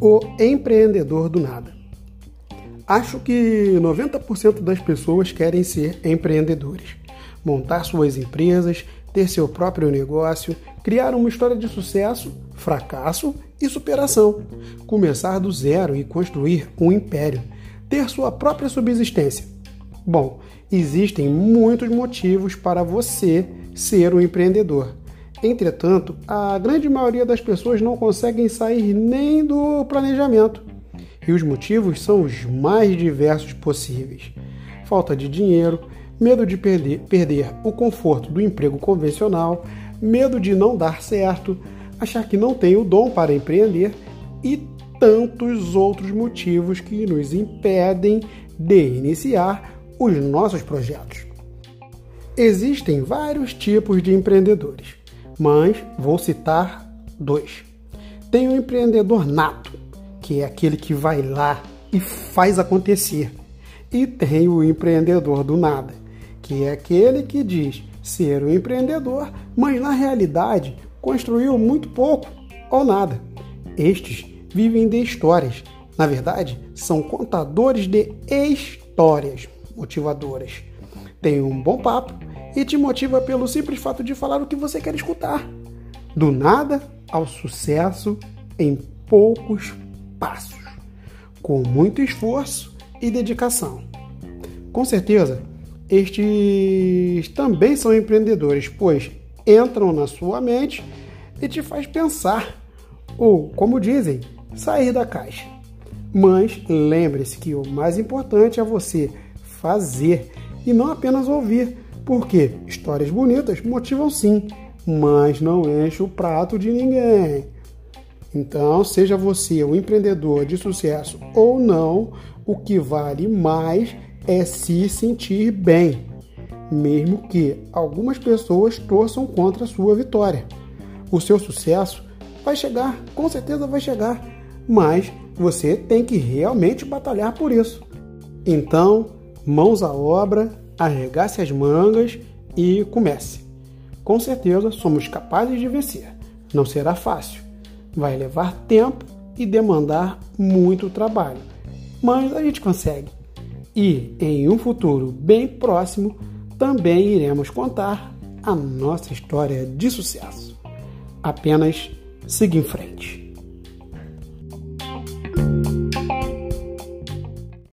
O empreendedor do nada. Acho que 90% das pessoas querem ser empreendedores, montar suas empresas, ter seu próprio negócio, criar uma história de sucesso, fracasso e superação, começar do zero e construir um império, ter sua própria subsistência. Bom, existem muitos motivos para você ser um empreendedor Entretanto, a grande maioria das pessoas não conseguem sair nem do planejamento. E os motivos são os mais diversos possíveis: falta de dinheiro, medo de perder, perder o conforto do emprego convencional, medo de não dar certo, achar que não tem o dom para empreender e tantos outros motivos que nos impedem de iniciar os nossos projetos. Existem vários tipos de empreendedores mas vou citar dois. Tem o empreendedor nato, que é aquele que vai lá e faz acontecer. E tem o empreendedor do nada, que é aquele que diz ser um empreendedor, mas na realidade construiu muito pouco ou nada. Estes vivem de histórias. Na verdade, são contadores de histórias motivadoras. Tem um bom papo e te motiva pelo simples fato de falar o que você quer escutar. Do nada ao sucesso em poucos passos, com muito esforço e dedicação. Com certeza, estes também são empreendedores, pois entram na sua mente e te faz pensar, ou, como dizem, sair da caixa. Mas lembre-se que o mais importante é você fazer e não apenas ouvir, porque histórias bonitas motivam sim, mas não enche o prato de ninguém. Então, seja você um empreendedor de sucesso ou não, o que vale mais é se sentir bem, mesmo que algumas pessoas torçam contra a sua vitória. O seu sucesso vai chegar, com certeza vai chegar, mas você tem que realmente batalhar por isso. Então, mãos à obra arregace as mangas e comece. Com certeza somos capazes de vencer. Não será fácil. Vai levar tempo e demandar muito trabalho. Mas a gente consegue. E em um futuro bem próximo também iremos contar a nossa história de sucesso. Apenas siga em frente.